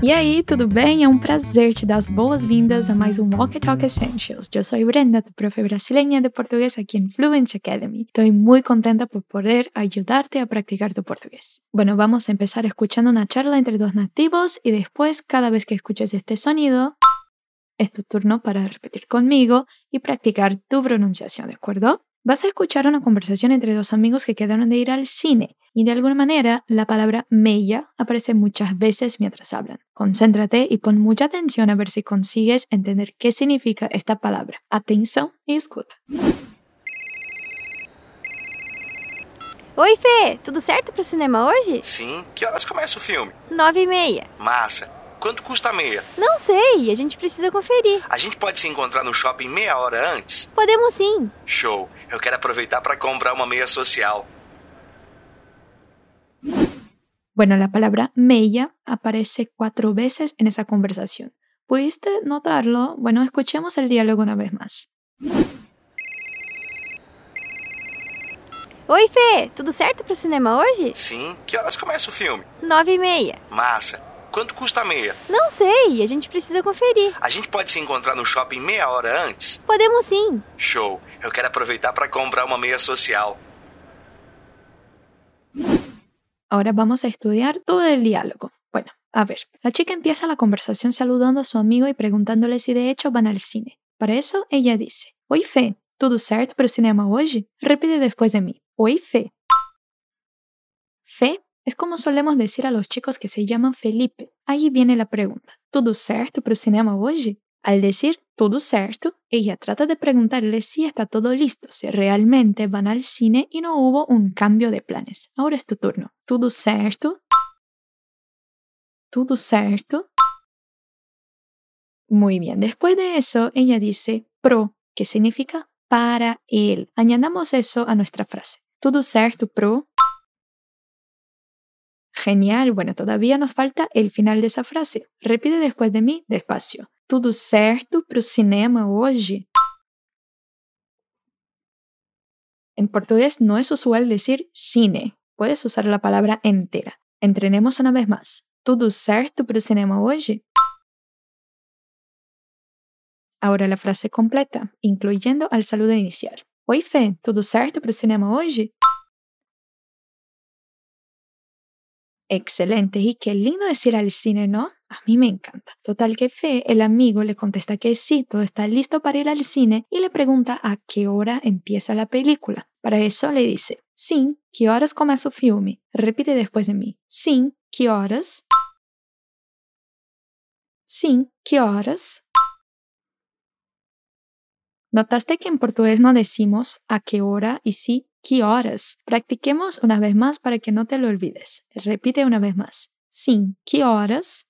E aí, tudo bem? É um prazer te dar as boas-vindas a mais um Walk Talk Essentials. Eu sou Brenda, tu profe brasileña de portugués aquí en Fluency Academy. Estoy muy contenta por poder ayudarte a practicar tu portugués. Bueno, vamos a empezar escuchando una charla entre dos nativos y después, cada vez que escuches este sonido, es tu turno para repetir conmigo y practicar tu pronunciación, ¿de acuerdo? Vas a escuchar una conversación entre dos amigos que quedaron de ir al cine y de alguna manera la palabra meia aparece muchas veces mientras hablan. Concéntrate y pon mucha atención a ver si consigues entender qué significa esta palabra. Atención y escuta. Oi, Fê, tudo certo pro cinema hoje? Sim. Que horas começa o filme? Nove e meia. Massa. Quanto custa a meia? Não sei, a gente precisa conferir. A gente pode se encontrar no shopping meia hora antes? Podemos sim. Show. Eu quero aproveitar para comprar uma meia social. Bueno, la palabra meia aparece cuatro veces en esa conversación. ¿Pudiste notarlo? Bueno, escuchemos el diálogo una vez más. Oi, Fê, tudo certo pro cinema hoje? Sim. Que horas começa o filme? Nove e meia. Massa. Quanto custa a meia? Não sei, a gente precisa conferir. A gente pode se encontrar no shopping meia hora antes? Podemos sim. Show. Eu quero aproveitar para comprar uma meia social. Ahora vamos a estudiar todo el diálogo. Bueno, a ver, la chica empieza la conversación saludando a su amigo y preguntándole si de hecho van al cine. Para eso ella dice, Oi Fê, tudo certo pro cinema hoje? Repite después de mí. Oi Fê. Fê es como solemos decir a los chicos que se llaman Felipe. Ahí viene la pregunta. ¿Tudo certo pro cinema hoje? Al decir todo certo, ella trata de preguntarle si está todo listo, si realmente van al cine y no hubo un cambio de planes. Ahora es tu turno. ¿Tudo certo? ¿Tudo certo? Muy bien. Después de eso, ella dice pro, que significa para él. Añadamos eso a nuestra frase. ¿Tudo certo pro? Genial. Bueno, todavía nos falta el final de esa frase. Repite después de mí despacio. Tudo certo pro cinema hoje? En portugués no es usual decir cine. Puedes usar la palabra entera. Entrenemos una vez más. Tudo certo pro cinema hoje? Ahora la frase completa, incluyendo al saludo inicial. Oi, Fê, tudo certo pro cinema hoje? Excelente, y qué lindo decir al cine, ¿no? A mí me encanta. Total que Fe, el amigo, le contesta que sí, todo está listo para ir al cine y le pregunta a qué hora empieza la película. Para eso le dice, sim, que horas começa o filme? Repite después de mí. Sim, que horas? Sim, que horas? ¿Notaste que en portugués no decimos a qué hora y sí qué horas? Practiquemos una vez más para que no te lo olvides. Repite una vez más. Sim, que horas?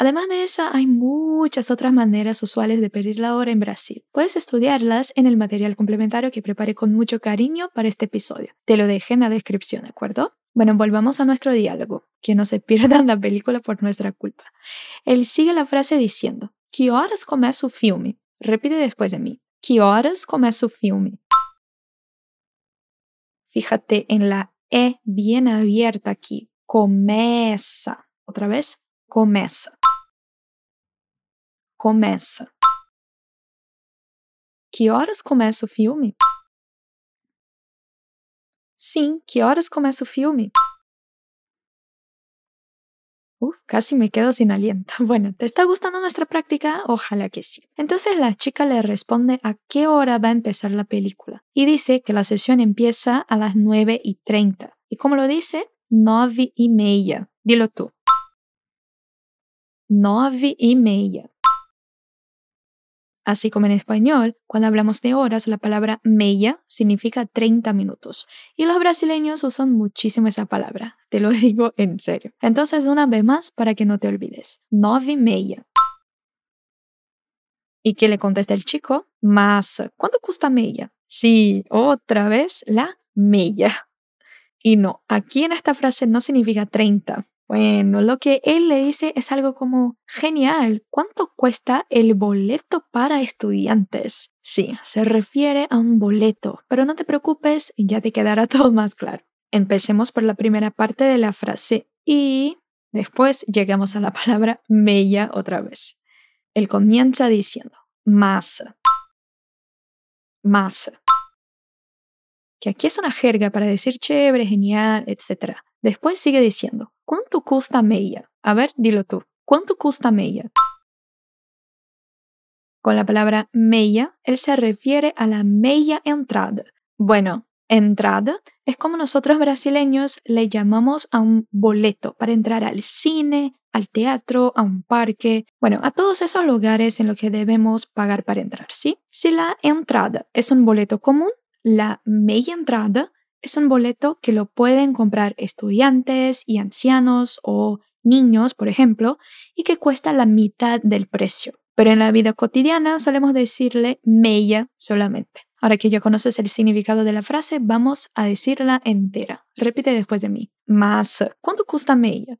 Además de esa, hay muchas otras maneras usuales de pedir la hora en Brasil. Puedes estudiarlas en el material complementario que preparé con mucho cariño para este episodio. Te lo dejé en la descripción, ¿de acuerdo? Bueno, volvamos a nuestro diálogo. Que no se pierdan la película por nuestra culpa. Él sigue la frase diciendo, ¿Qué horas começa o filme? Repite después de mí. ¿Qué horas começa o filme? Fíjate en la E bien abierta aquí. Começa. Otra vez. Começa. Começa. Que horas começa o filme? Sim, que horas começa o filme? Uf, casi me quedo sin aliento. Bueno, ¿te está gustando nuestra práctica? Ojalá que sí. Entonces la chica le responde a qué hora va a empezar la película y dice que la sesión empieza a las 9 y 30. ¿Y cómo lo dice? 9 y media. Dilo tú. 9 y media. Así como en español, cuando hablamos de horas, la palabra meia significa 30 minutos. Y los brasileños usan muchísimo esa palabra. Te lo digo en serio. Entonces, una vez más para que no te olvides. Nove y meia. ¿Y qué le contesta el chico? Más. ¿Cuánto cuesta meia? Sí, otra vez la meia. Y no, aquí en esta frase no significa 30. Bueno, lo que él le dice es algo como, genial, ¿cuánto cuesta el boleto para estudiantes? Sí, se refiere a un boleto, pero no te preocupes, ya te quedará todo más claro. Empecemos por la primera parte de la frase. ¿Y Después llegamos a la palabra meia otra vez. Él comienza diciendo masa. Masa. Que aquí es una jerga para decir chévere, genial, etc. Después sigue diciendo, ¿cuánto cuesta meia? A ver, dilo tú. ¿Cuánto cuesta meia? Con la palabra meia, él se refiere a la meia entrada. Bueno, entrada es como nosotros brasileños le llamamos a un boleto para entrar al cine, al teatro, a un parque, bueno, a todos esos lugares en los que debemos pagar para entrar, ¿sí? Si la entrada es un boleto común, la media entrada es un boleto que lo pueden comprar estudiantes y ancianos o niños, por ejemplo, y que cuesta la mitad del precio. Pero en la vida cotidiana solemos decirle meia solamente. Ahora que ya conoces el significado de la frase, vamos a decirla entera. Repite después de mí. Más, ¿cuánto cuesta meia?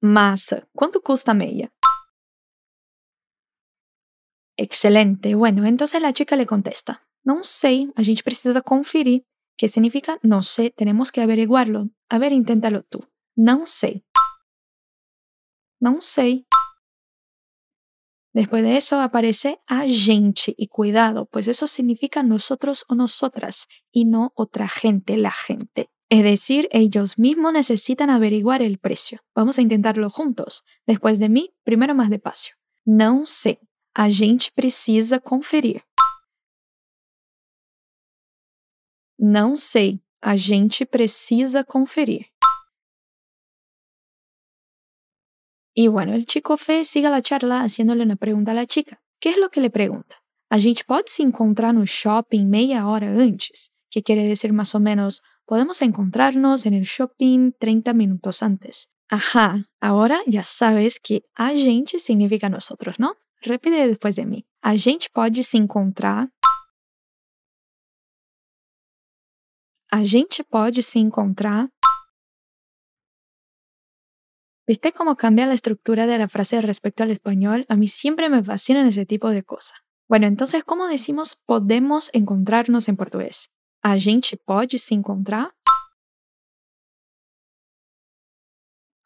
Más, ¿cuánto cuesta meia? Excelente. Bueno, entonces la chica le contesta. No sé, a gente precisa conferir. ¿Qué significa? No sé, tenemos que averiguarlo. A ver, inténtalo tú. No sé. No sé. Después de eso aparece a gente y cuidado, pues eso significa nosotros o nosotras y no otra gente, la gente. Es decir, ellos mismos necesitan averiguar el precio. Vamos a intentarlo juntos. Después de mí, primero más despacio. No sé. A gente precisa conferir. No sé. A gente precisa conferir. Y bueno, el chico Fe sigue la charla haciéndole una pregunta a la chica. ¿Qué es lo que le pregunta? A gente pode se encontrar no shopping meia hora antes, que quiere decir más o menos, podemos encontrarnos en el shopping 30 minutos antes. Ajá, ahora ya sabes que a gente significa nosotros, ¿no? Repite después de mí. A gente pode se encontrar. A gente pode se encontrar ¿Viste cómo cambia la estructura de la frase respecto al español? A mí siempre me fascinan ese tipo de cosas. Bueno, entonces, ¿cómo decimos podemos encontrarnos en portugués? A gente pode se encontrar?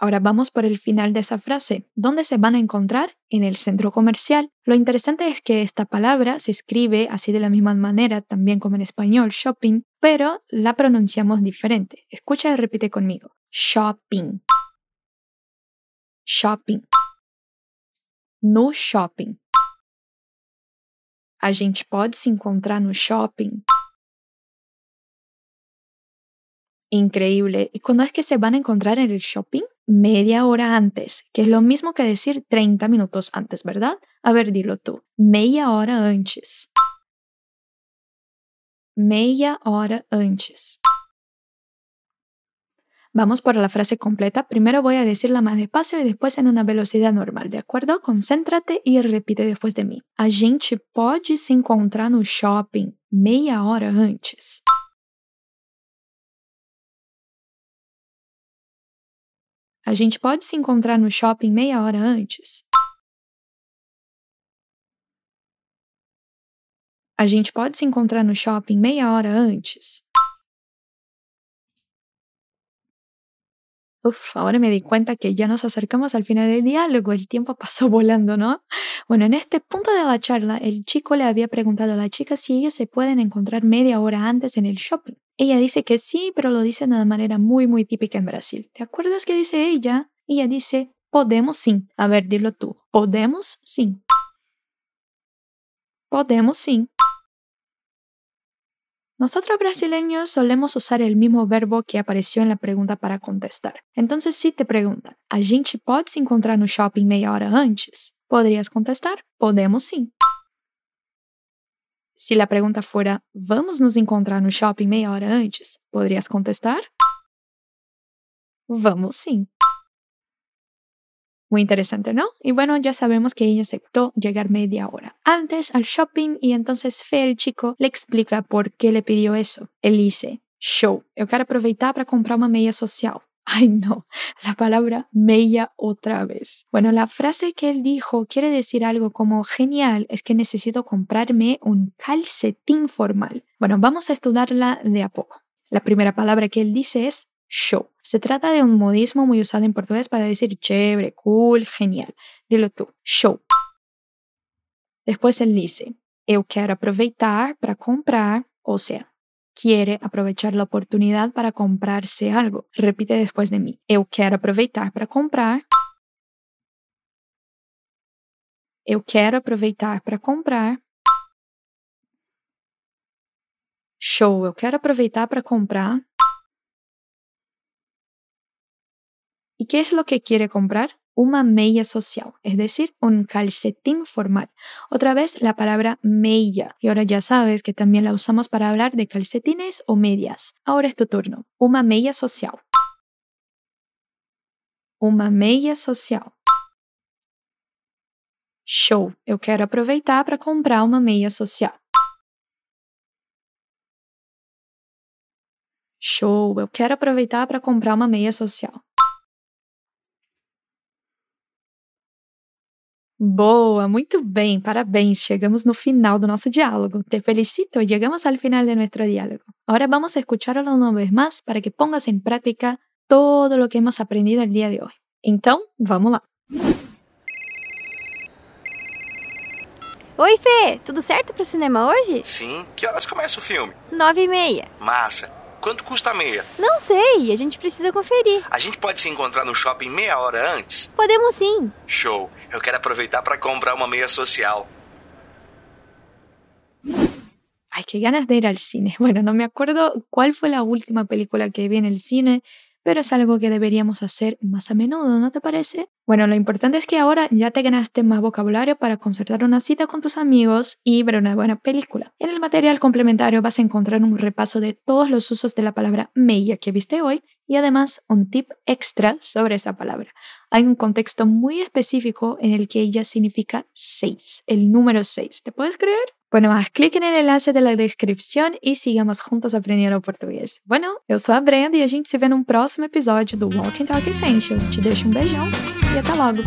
Ahora vamos por el final de esa frase. ¿Dónde se van a encontrar? En el centro comercial. Lo interesante es que esta palabra se escribe así de la misma manera también como en español, shopping, pero la pronunciamos diferente. Escucha y repite conmigo. Shopping shopping. No shopping. A gente pode se encontrar no shopping. Increíble. ¿Y cuándo es que se van a encontrar en el shopping? Media hora antes, que es lo mismo que decir 30 minutos antes, ¿verdad? A ver, dilo tú. Meia hora antes. Meia hora antes. Vamos por la frase completa. Primero voy a decirla más despacio y después en una velocidad normal, ¿de acuerdo? Concéntrate y repite después de mí. A gente pode se encontrar no shopping meia hora antes. A gente pode se encontrar no shopping meia hora antes. A gente pode se encontrar no shopping meia hora antes. Uf, ahora me di cuenta que ya nos acercamos al final del diálogo, el tiempo pasó volando, ¿no? Bueno, en este punto de la charla, el chico le había preguntado a la chica si ellos se pueden encontrar media hora antes en el shopping. Ella dice que sí, pero lo dice de una manera muy, muy típica en Brasil. ¿Te acuerdas qué dice ella? Ella dice, podemos sí. A ver, dilo tú. Podemos sí. Podemos sí. Nosotros brasileños solemos usar el mismo verbo que apareció en la pregunta para contestar. Entonces, si te preguntan, ¿a gente pode se encontrar no shopping meia hora antes? ¿Podrías contestar? Podemos sim. Si la pregunta fuera, ¿vamos nos encontrar no shopping meia hora antes? ¿Podrías contestar? Vamos sim. Muy interesante, ¿no? Y bueno, ya sabemos que ella aceptó llegar media hora antes al shopping y entonces Fe, el chico, le explica por qué le pidió eso. Él dice, show, yo quiero aprovechar para comprar una media social. Ay, no, la palabra media otra vez. Bueno, la frase que él dijo quiere decir algo como genial, es que necesito comprarme un calcetín formal. Bueno, vamos a estudiarla de a poco. La primera palabra que él dice es show. Se trata de un modismo muy usado en portugués para decir chévere, cool, genial. Dilo tú, show. Después él dice, eu quero aproveitar para comprar, o sea, quiere aprovechar la oportunidad para comprarse algo. Repite después de mí, eu quero aproveitar para comprar. Eu quero aproveitar para comprar. Show, eu quero aproveitar para comprar. ¿Y qué es lo que quiere comprar? Una meia social, es decir, un calcetín formal. Otra vez la palabra meia. Y ahora ya sabes que también la usamos para hablar de calcetines o medias. Ahora es tu turno. Una meia social. Uma meia social. Show! Eu quero aproveitar para comprar uma meia social. Show! Eu quero aproveitar para comprar uma meia social. Boa, muito bem, parabéns. Chegamos no final do nosso diálogo. Te felicito, llegamos al final de nuestro diálogo. Ahora vamos a escucharlo una vez más para que pongas en práctica todo lo que hemos aprendido el día de hoy. Então, vamos lá. Oi, Fê, tudo certo pro cinema hoje? Sim, que horas começa o filme? Nove e meia. Massa. Quanto custa a meia? Não sei, a gente precisa conferir. A gente pode se encontrar no shopping meia hora antes? Podemos sim. Show. Eu quero aproveitar para comprar uma meia social. Ay, qué ganas de ir al cine. Bueno, no me acuerdo cuál fue la última película que vi en el cine, pero es algo que deberíamos hacer más a menudo, ¿no te parece? Bueno, lo importante es que ahora ya te ganaste más vocabulario para concertar una cita con tus amigos y ver una buena película. En el material complementario vas a encontrar un repaso de todos los usos de la palabra meia que viste hoy y además un tip extra sobre esa palabra. Hay un contexto muy específico en el que ella significa 6, el número 6. ¿Te puedes creer? Bueno, haz clic en el enlace de la descripción y sigamos juntos aprendiendo português. Bueno, eu sou a Brenda e a gente se vê num próximo episódio do Walk and Talk Essentials. Te deixo um beijão e até logo!